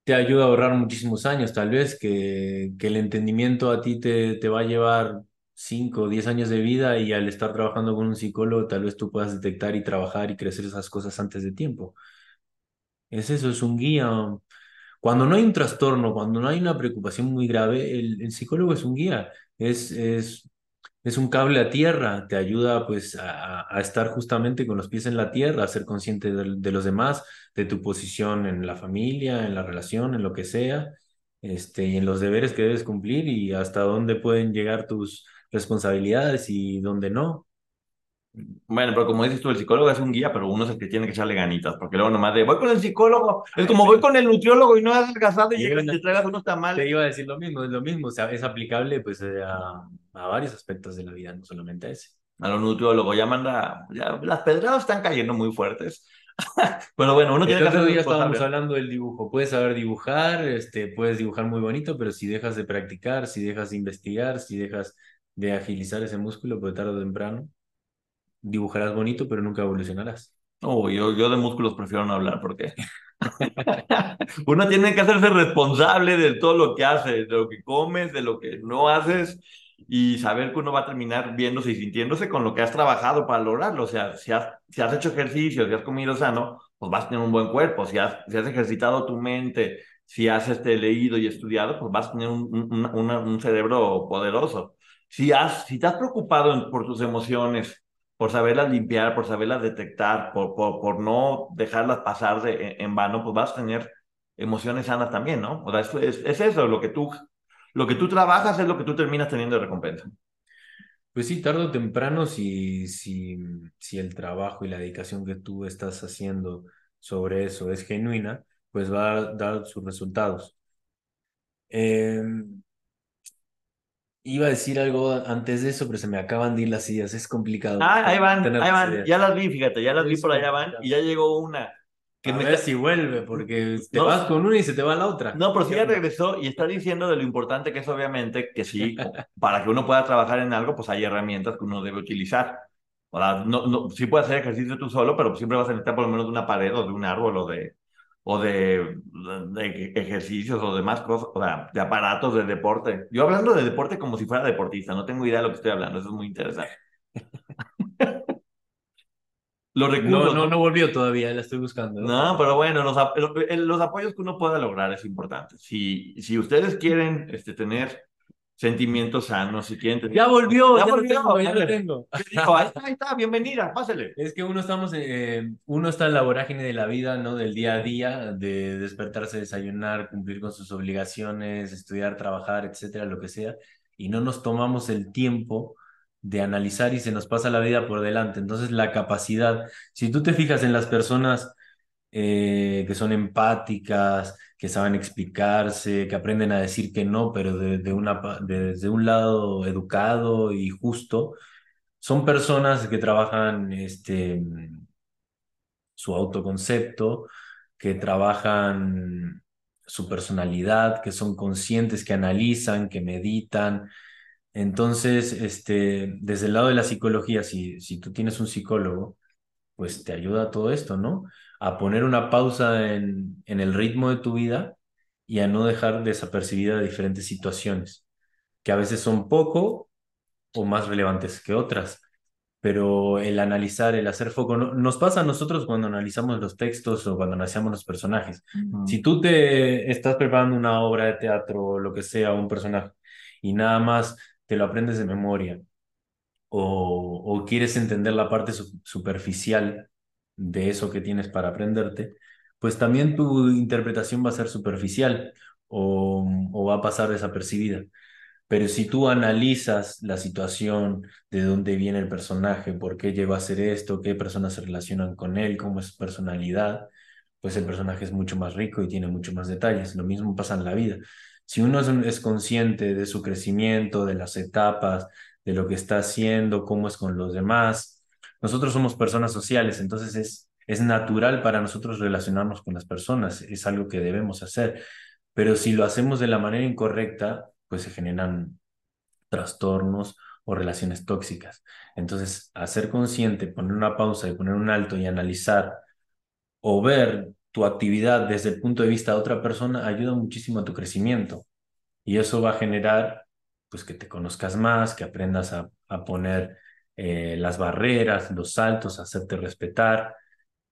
te ayuda a ahorrar muchísimos años, tal vez que, que el entendimiento a ti te, te va a llevar 5 o 10 años de vida y al estar trabajando con un psicólogo, tal vez tú puedas detectar y trabajar y crecer esas cosas antes de tiempo. Es eso, es un guía. Cuando no hay un trastorno, cuando no hay una preocupación muy grave, el, psicólogo es un guía, es, es, es un cable a tierra, te ayuda pues a, a estar justamente con los pies en la tierra, a ser consciente de, de los demás, de tu posición en la familia, en la relación, en lo que sea, este, y en los deberes que debes cumplir y hasta dónde pueden llegar tus responsabilidades y dónde no. Bueno, pero como dices tú, el psicólogo es un guía, pero uno es el que tiene que echarle ganitas, porque luego nomás de voy con el psicólogo, es como voy con el nutriólogo y no has adelgazado y llegas y te traigas unos tamales. Te iba a decir lo mismo, es lo mismo, o sea, es aplicable pues eh, a, a varios aspectos de la vida, no solamente a ese. A los nutriólogos, ya manda, ya las pedradas están cayendo muy fuertes. pero bueno, uno tiene El que otro día estábamos hablando del dibujo. Puedes saber dibujar, este, puedes dibujar muy bonito, pero si dejas de practicar, si dejas de investigar, si dejas de agilizar ese músculo, pues tarde o temprano dibujarás bonito, pero nunca evolucionarás. Oh, yo, yo de músculos prefiero no hablar porque uno tiene que hacerse responsable de todo lo que hace, de lo que comes, de lo que no haces y saber que uno va a terminar viéndose y sintiéndose con lo que has trabajado para lograrlo. O sea, si has, si has hecho ejercicio, si has comido sano, pues vas a tener un buen cuerpo. Si has, si has ejercitado tu mente, si has este, leído y estudiado, pues vas a tener un, un, una- un cerebro poderoso. Si, has, si te has preocupado en- por tus emociones, por saberlas limpiar, por saberlas detectar, por, por, por no dejarlas pasar de, en, en vano, pues vas a tener emociones sanas también, ¿no? O sea, es, es, es eso, lo que, tú, lo que tú trabajas es lo que tú terminas teniendo de recompensa. Pues sí, tarde o temprano, si, si, si el trabajo y la dedicación que tú estás haciendo sobre eso es genuina, pues va a dar sus resultados. Eh, iba a decir algo antes de eso, pero se me acaban de ir las ideas. Es complicado Ah, ahí van, ahí van, ideas. ya las vi, fíjate, ya las vi por allá van y ya llegó una. Que a me ver si vuelve, porque te No. vas con una y se te va la otra. No, pero sí ya regresó y está diciendo de lo importante que es obviamente que sí, para que uno pueda trabajar en algo, pues hay herramientas que uno debe utilizar. O sea, no, no, sí puedes hacer ejercicio tú solo, pero siempre vas a necesitar por lo menos de una pared o de un árbol o de, o de, de ejercicios o demás cosas, o sea, de aparatos de deporte. Yo hablando de deporte como si fuera deportista, no tengo idea de lo que estoy hablando, eso es muy interesante. Los No, recursos, no, no volvió todavía, la estoy buscando. no, pero bueno, los, los apoyos que uno pueda lograr es importante. Si, si ustedes quieren este, tener sentimientos sanos, si quieren tener... Ya volvió, Ya ya, lo volvió, tengo, ya lo tengo. Dijo, ahí está, ahí está, bienvenida, pásele. Es que uno estamos, eh, uno está en la vorágine de la vida, ¿no? Del día a día, de despertarse, desayunar, cumplir con sus obligaciones, estudiar, trabajar, etcétera, lo que sea, y no nos tomamos el tiempo de analizar y se nos pasa la vida por delante. Entonces, la capacidad, si tú te fijas en las personas eh, que son empáticas, que saben explicarse, que aprenden a decir que no, pero de, de desde un lado educado y justo, son personas que trabajan este, su autoconcepto, que trabajan su personalidad, que son conscientes, que analizan, que meditan. Entonces, este, desde el lado de la psicología, si, si tú tienes un psicólogo, pues te ayuda a todo esto, ¿no? A poner una pausa en, en el ritmo de tu vida y a no dejar desapercibida diferentes situaciones, que a veces son poco o más relevantes que otras. Pero el analizar, el hacer foco, no- nos pasa a nosotros cuando analizamos los textos o cuando analizamos los personajes. Si tú te estás preparando una obra de teatro o lo que sea, un personaje, y nada más te lo aprendes de memoria, o, o quieres entender la parte su- superficial de eso que tienes para aprenderte, pues también tu interpretación va a ser superficial o, o va a pasar desapercibida. Pero si tú analizas la situación, de dónde viene el personaje, por qué llegó a hacer esto, qué personas se relacionan con él, cómo es su personalidad, pues el personaje es mucho más rico y tiene mucho más detalles. Lo mismo pasa en la vida. Si uno es, es consciente de su crecimiento, de las etapas, de lo que está haciendo, cómo es con los demás, nosotros somos personas sociales, entonces es, es natural para nosotros relacionarnos con las personas, es algo que debemos hacer. Pero si lo hacemos de la manera incorrecta, pues se generan trastornos o relaciones tóxicas. Entonces, hacer consciente, poner una pausa y poner un alto y analizar o ver tu actividad desde el punto de vista de otra persona ayuda muchísimo a tu crecimiento. Y eso va a generar, pues, que te conozcas más, que aprendas a, a poner eh, las barreras, los saltos, hacerte respetar,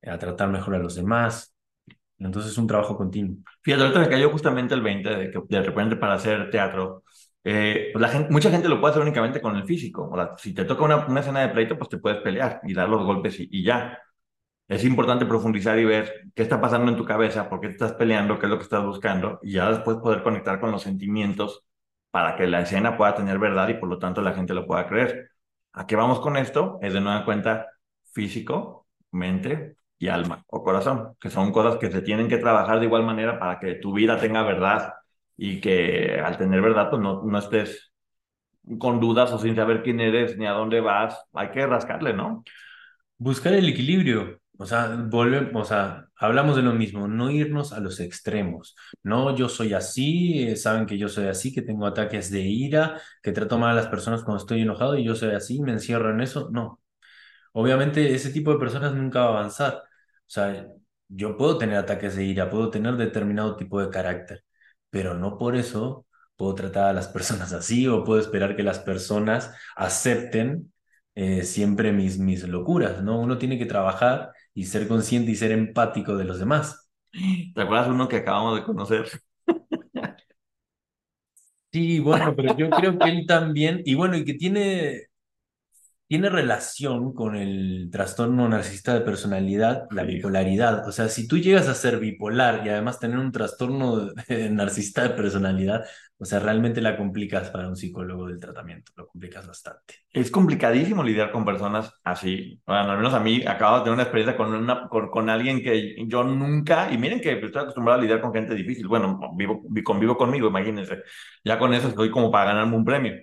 a tratar mejor a los demás. Entonces es un trabajo continuo. Fíjate, ahorita me cayó justamente el 20 de que de repente para hacer teatro, eh, pues la gente, mucha gente lo puede hacer únicamente con el físico. O sea, si te toca una, una escena de pleito, pues te puedes pelear y dar los golpes y, y ya. Es importante profundizar y ver qué está pasando en tu cabeza, por qué te estás peleando, qué es lo que estás buscando, y ya después poder conectar con los sentimientos para que la escena pueda tener verdad y por lo tanto la gente lo pueda creer. ¿A qué vamos con esto? Es de nueva cuenta físico, mente y alma o corazón, que son cosas que se tienen que trabajar de igual manera para que tu vida tenga verdad y que al tener verdad pues no, no estés con dudas o sin saber quién eres ni a dónde vas. Hay que rascarle, ¿no? Buscar el equilibrio. O sea, volvemos, o sea, hablamos de lo mismo, no irnos a los extremos. No, yo soy así, eh, saben que yo soy así, que tengo ataques de ira, que trato mal a las personas cuando estoy enojado y yo soy así, me encierro en eso. No. Obviamente ese tipo de personas nunca va a avanzar. O sea, yo puedo tener ataques de ira, puedo tener determinado tipo de carácter, pero no por eso puedo tratar a las personas así o puedo esperar que las personas acepten eh, siempre mis, mis locuras, ¿no? Uno tiene que trabajar y ser consciente y ser empático de los demás. ¿Te acuerdas uno que acabamos de conocer? Sí, bueno, pero yo creo que él también, y bueno, y que tiene, tiene relación con el trastorno narcisista de personalidad, la bipolaridad. O sea, si tú llegas a ser bipolar y además tener un trastorno narcisista de personalidad, o sea, realmente la complicas para un psicólogo del tratamiento, lo complicas bastante. Es complicadísimo lidiar con personas así. Bueno, al menos a mí acabo de tener una experiencia con, una, con, con alguien que yo nunca, y miren que estoy acostumbrado a lidiar con gente difícil. Bueno, vivo, convivo conmigo, imagínense. Ya con eso estoy como para ganarme un premio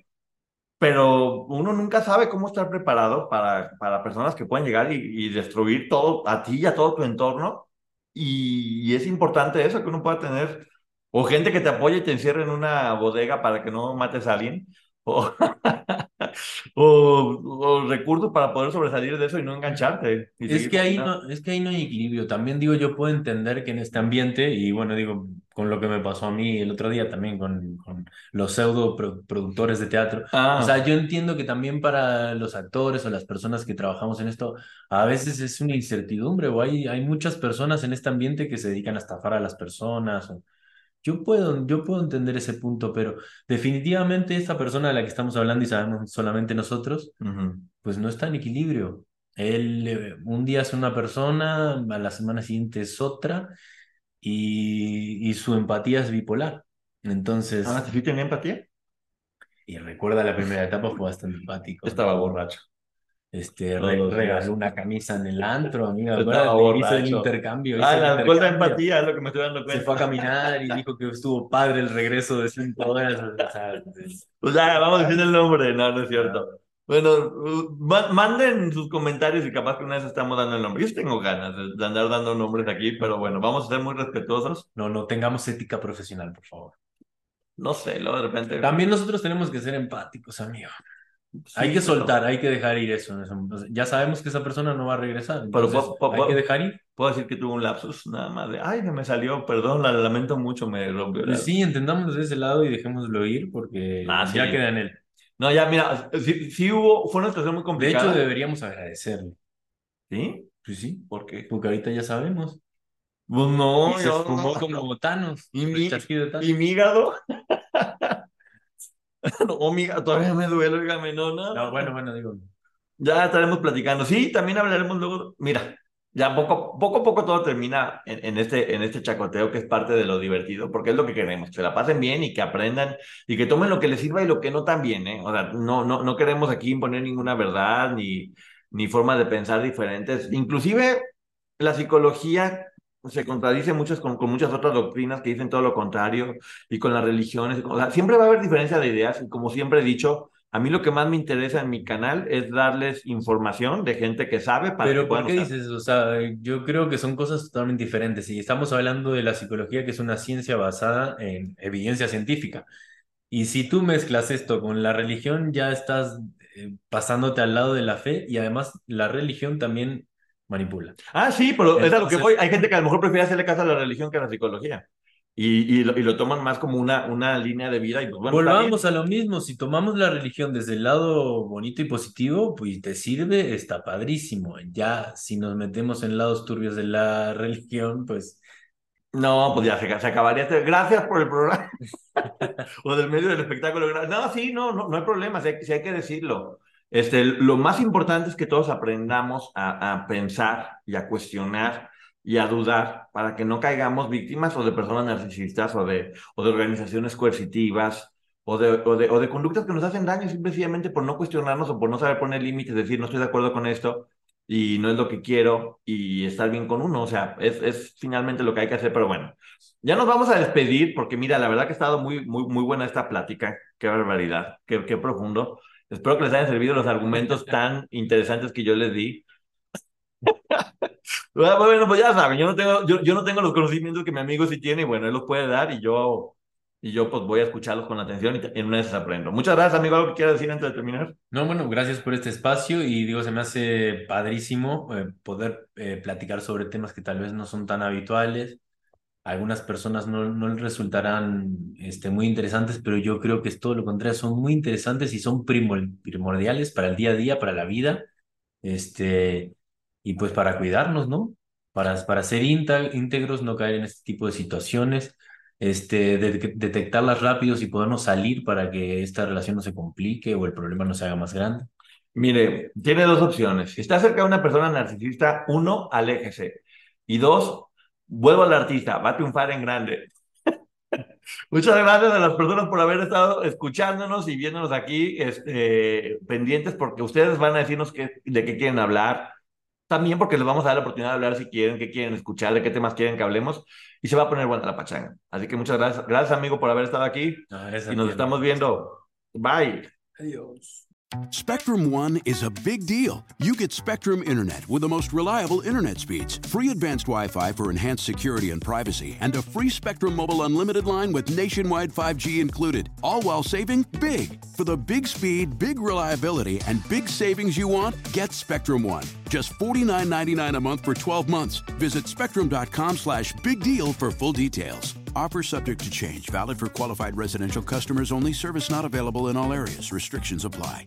pero uno nunca sabe cómo estar preparado para, para personas que pueden llegar y, destruir todo, a ti y a todo tu entorno. Y, es importante eso, que uno pueda tener, o gente que te apoye y te encierre en una bodega para que no mates a alguien, o, o, o, recursos para poder sobresalir de eso y no engancharte. Y es, que ahí no, es que ahí no hay equilibrio. También digo, yo puedo entender que en este ambiente, y bueno, digo, con lo que me pasó a mí el otro día también con, con los pseudo productores de teatro. Ah. O sea, yo entiendo que también para los actores o las personas que trabajamos en esto, a veces es una incertidumbre o hay, hay muchas personas en este ambiente que se dedican a estafar a las personas. O... Yo puedo, yo puedo entender ese punto, pero definitivamente esta persona de la que estamos hablando y sabemos solamente nosotros, pues no está en equilibrio. Él eh, un día es una persona, a la semana siguiente es otra, y, y su empatía es bipolar. Entonces. Ah, ¿sí tenía empatía? Y recuerda la primera etapa fue bastante empático. Estaba borracho. Este, regaló una camisa en el antro, amiga. Borracho. Hizo el intercambio. Ah, la vuelta de empatía es lo que me estoy dando cuenta. Se fue a caminar y dijo que estuvo padre el regreso de cinco horas. O sea, pues vamos diciendo el nombre. No, no es cierto. Bueno, manden sus comentarios y capaz que una vez estamos dando el nombre. Yo tengo ganas de andar dando nombres aquí, pero bueno, vamos a ser muy respetuosos. No, no tengamos ética profesional, por favor. No sé, luego de repente. También nosotros tenemos que ser empáticos, amigo. Hay que soltar, hay que dejar ir eso. Ya sabemos que esa persona no va a regresar. Pero hay que dejar ir. Puedo decir que tuvo un lapsus nada más de, ay, me salió, perdón, la lamento mucho, me rompió. Pues sí, entendamos de ese lado y dejémoslo ir porque ah, ya queda en él. No, ya, mira, sí, hubo, fue una situación muy complicada. De hecho, deberíamos agradecerle. ¿Sí? Pues sí. ¿Por qué? Porque ahorita ya sabemos. Pues no, se fumó como botanos. ¿Y mi, ¿Y mi hígado? no, mi todavía me duele, dígame, no, no. No, bueno, bueno, digo. Ya estaremos platicando. Sí, también hablaremos luego. Mira, ya poco, poco a poco todo termina en, en, este, en este chacoteo que es parte de lo divertido, porque es lo que queremos, que la pasen bien y que aprendan y que tomen lo que les sirva y lo que no también, ¿eh? O sea, no, no, no queremos aquí imponer ninguna verdad ni, ni formas de pensar diferentes. Inclusive la psicología se contradice muchas con, con, muchas otras doctrinas que dicen todo lo contrario y con las religiones. O sea, siempre va a haber diferencia de ideas y como siempre he dicho, a mí lo que más me interesa en mi canal es darles información de gente que sabe para Pero ¿por qué dices? O sea, yo creo que son cosas totalmente diferentes. Y estamos hablando de la psicología, que es una ciencia basada en evidencia científica. Y si tú mezclas esto con la religión, ya estás eh, pasándote al lado de la fe y además la religión también manipula. Ah, sí, pero es a lo que voy. Hay gente que a lo mejor prefiere hacerle caso a la religión que a la psicología. Y, y, lo, y, lo, toman más como una, una línea de vida. Y pues, bueno, Volvamos a lo mismo, si tomamos la religión desde el lado bonito y positivo, pues te sirve, está padrísimo. Ya si nos metemos en lados turbios de la religión, pues No, pues ya se, se acabaría. este- Gracias por el programa. o del medio del espectáculo. No, sí, no, no, no hay problema, hay sí hay que decirlo. Este, lo más importante es que todos aprendamos a, a pensar y a cuestionar y a dudar para que no caigamos víctimas o de personas narcisistas o de, o de organizaciones coercitivas o de, o, de, o de conductas que nos hacen daño simplemente por no cuestionarnos o por no saber poner límites, decir no estoy de acuerdo con esto y no es lo que quiero y estar bien con uno. O sea, es, es finalmente lo que hay que hacer, pero bueno. Ya nos vamos a despedir porque mira, la verdad que ha estado muy, muy, muy buena esta plática. Qué barbaridad, qué, qué profundo. Espero que les hayan servido los argumentos tan interesantes que yo les di. Bueno, bueno, pues ya saben, yo no tengo, yo, yo no tengo los conocimientos que mi amigo sí tiene y bueno, él los puede dar y yo, y yo pues voy a escucharlos con atención y en una de esas aprendo. Muchas gracias, amigo. ¿Algo que quieras decir antes de terminar? No, bueno, gracias por este espacio y digo, se me hace padrísimo eh, poder eh, platicar sobre temas que tal vez no son tan habituales. Algunas personas no, no les resultarán este, muy interesantes, pero yo creo que es todo lo contrario, son muy interesantes y son primordiales para el día a día, para la vida, este, y pues para cuidarnos, ¿no? Para, para ser íntegros, no caer en este tipo de situaciones, este, de- detectarlas rápidos y podernos salir para que esta relación no se complique o el problema no se haga más grande. Mire, tiene dos opciones. Si está cerca de una persona narcisista, uno, aléjese. Y dos, vuelvo al artista, va a triunfar en grande. Muchas gracias a las personas por haber estado escuchándonos y viéndonos aquí este, pendientes porque ustedes van a decirnos qué- de qué quieren hablar. También porque les vamos a dar la oportunidad de hablar si quieren, qué quieren escuchar, de qué temas quieren que hablemos. Y se va a poner buena la pachanga. Así que muchas gracias. Gracias, amigo, por haber estado aquí. Esa Y nos tiene. estamos viendo. Bye. Adiós. Spectrum One is a big deal. You get Spectrum Internet with the most reliable internet speeds, free advanced Wi Fi for enhanced security and privacy, and a free Spectrum Mobile Unlimited line with nationwide 5G included, all while saving big. For the big speed, big reliability, and big savings you want, get Spectrum One. Just $49.99 a month for 12 months. Visit spectrum.com slash big deal for full details. Offer subject to change, valid for qualified residential customers only, service not available in all areas. Restrictions apply.